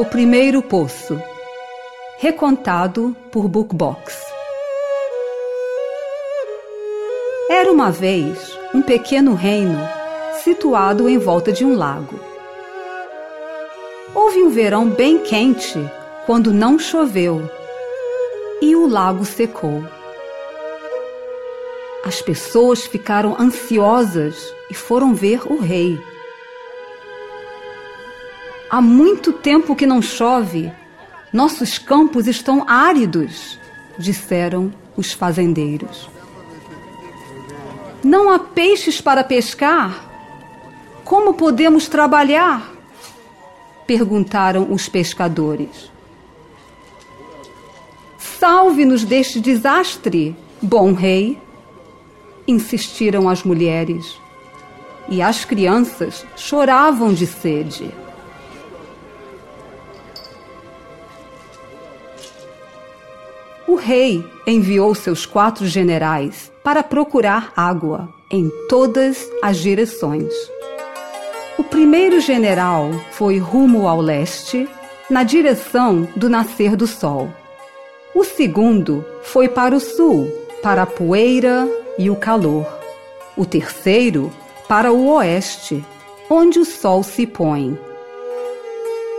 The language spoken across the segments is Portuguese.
O primeiro poço. Recontado por Bookbox. Era uma vez um pequeno reino situado em volta de um lago. Houve um verão bem quente quando não choveu e o lago secou. As pessoas ficaram ansiosas e foram ver o rei. Há muito tempo que não chove. Nossos campos estão áridos, disseram os fazendeiros. Não há peixes para pescar? Como podemos trabalhar? perguntaram os pescadores. Salve-nos deste desastre, bom rei, insistiram as mulheres. E as crianças choravam de sede. O rei enviou seus quatro generais para procurar água em todas as direções. O primeiro general foi rumo ao leste, na direção do nascer do sol. O segundo foi para o sul, para a poeira e o calor. O terceiro para o oeste, onde o sol se põe.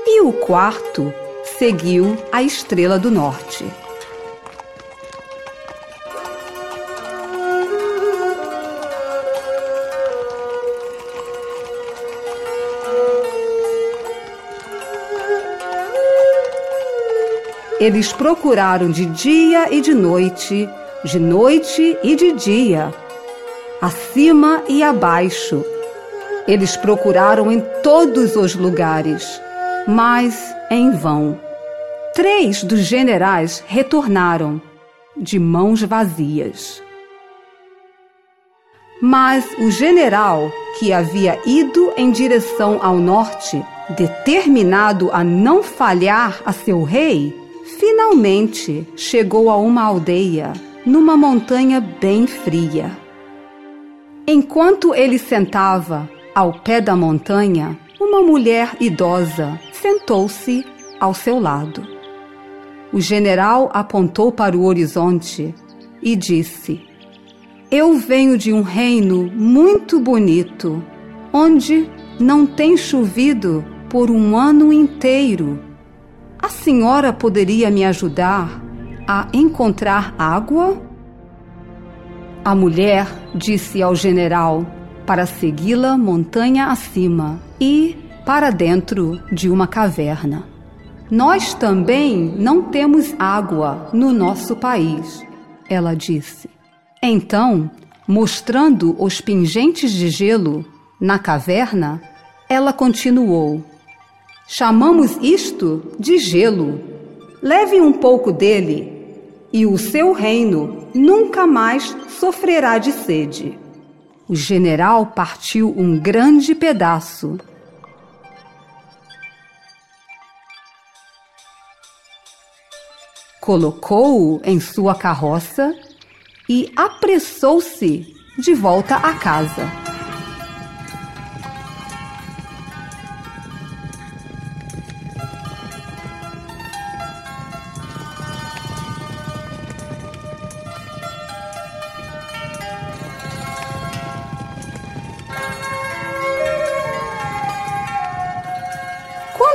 E o quarto seguiu a estrela do norte. Eles procuraram de dia e de noite, de noite e de dia, acima e abaixo. Eles procuraram em todos os lugares, mas em vão. Três dos generais retornaram, de mãos vazias. Mas o general que havia ido em direção ao norte, determinado a não falhar a seu rei, Finalmente chegou a uma aldeia, numa montanha bem fria. Enquanto ele sentava ao pé da montanha, uma mulher idosa sentou-se ao seu lado. O general apontou para o horizonte e disse: Eu venho de um reino muito bonito, onde não tem chovido por um ano inteiro a senhora poderia me ajudar a encontrar água? A mulher disse ao general para segui-la montanha acima e para dentro de uma caverna. Nós também não temos água no nosso país, ela disse. Então, mostrando os pingentes de gelo na caverna, ela continuou: Chamamos isto de gelo. Leve um pouco dele, e o seu reino nunca mais sofrerá de sede. O general partiu um grande pedaço. Colocou-o em sua carroça e apressou-se de volta à casa.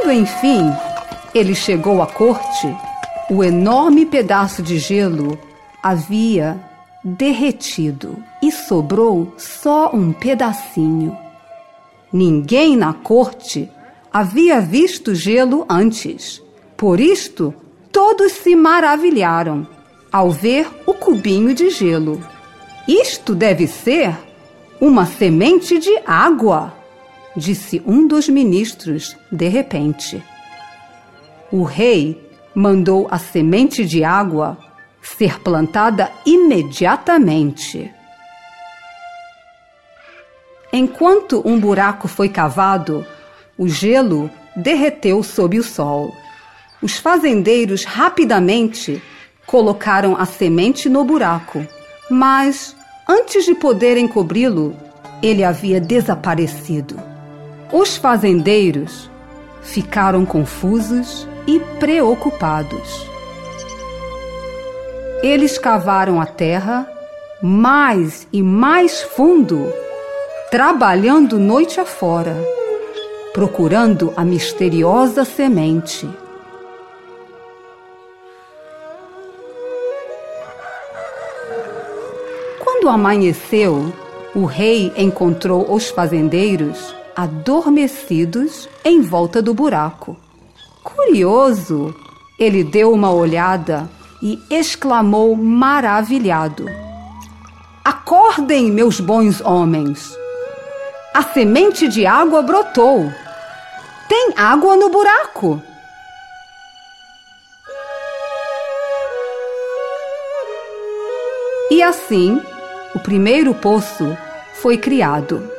Quando enfim ele chegou à corte, o enorme pedaço de gelo havia derretido e sobrou só um pedacinho. Ninguém na corte havia visto gelo antes. Por isto, todos se maravilharam ao ver o cubinho de gelo. Isto deve ser uma semente de água disse um dos ministros de repente. O rei mandou a semente de água ser plantada imediatamente. Enquanto um buraco foi cavado, o gelo derreteu sob o sol. Os fazendeiros rapidamente colocaram a semente no buraco, mas antes de poderem cobri-lo, ele havia desaparecido. Os fazendeiros ficaram confusos e preocupados. Eles cavaram a terra mais e mais fundo, trabalhando noite afora, procurando a misteriosa semente. Quando amanheceu, o rei encontrou os fazendeiros adormecidos em volta do buraco. Curioso, ele deu uma olhada e exclamou maravilhado: Acordem, meus bons homens! A semente de água brotou. Tem água no buraco. E assim, o primeiro poço foi criado.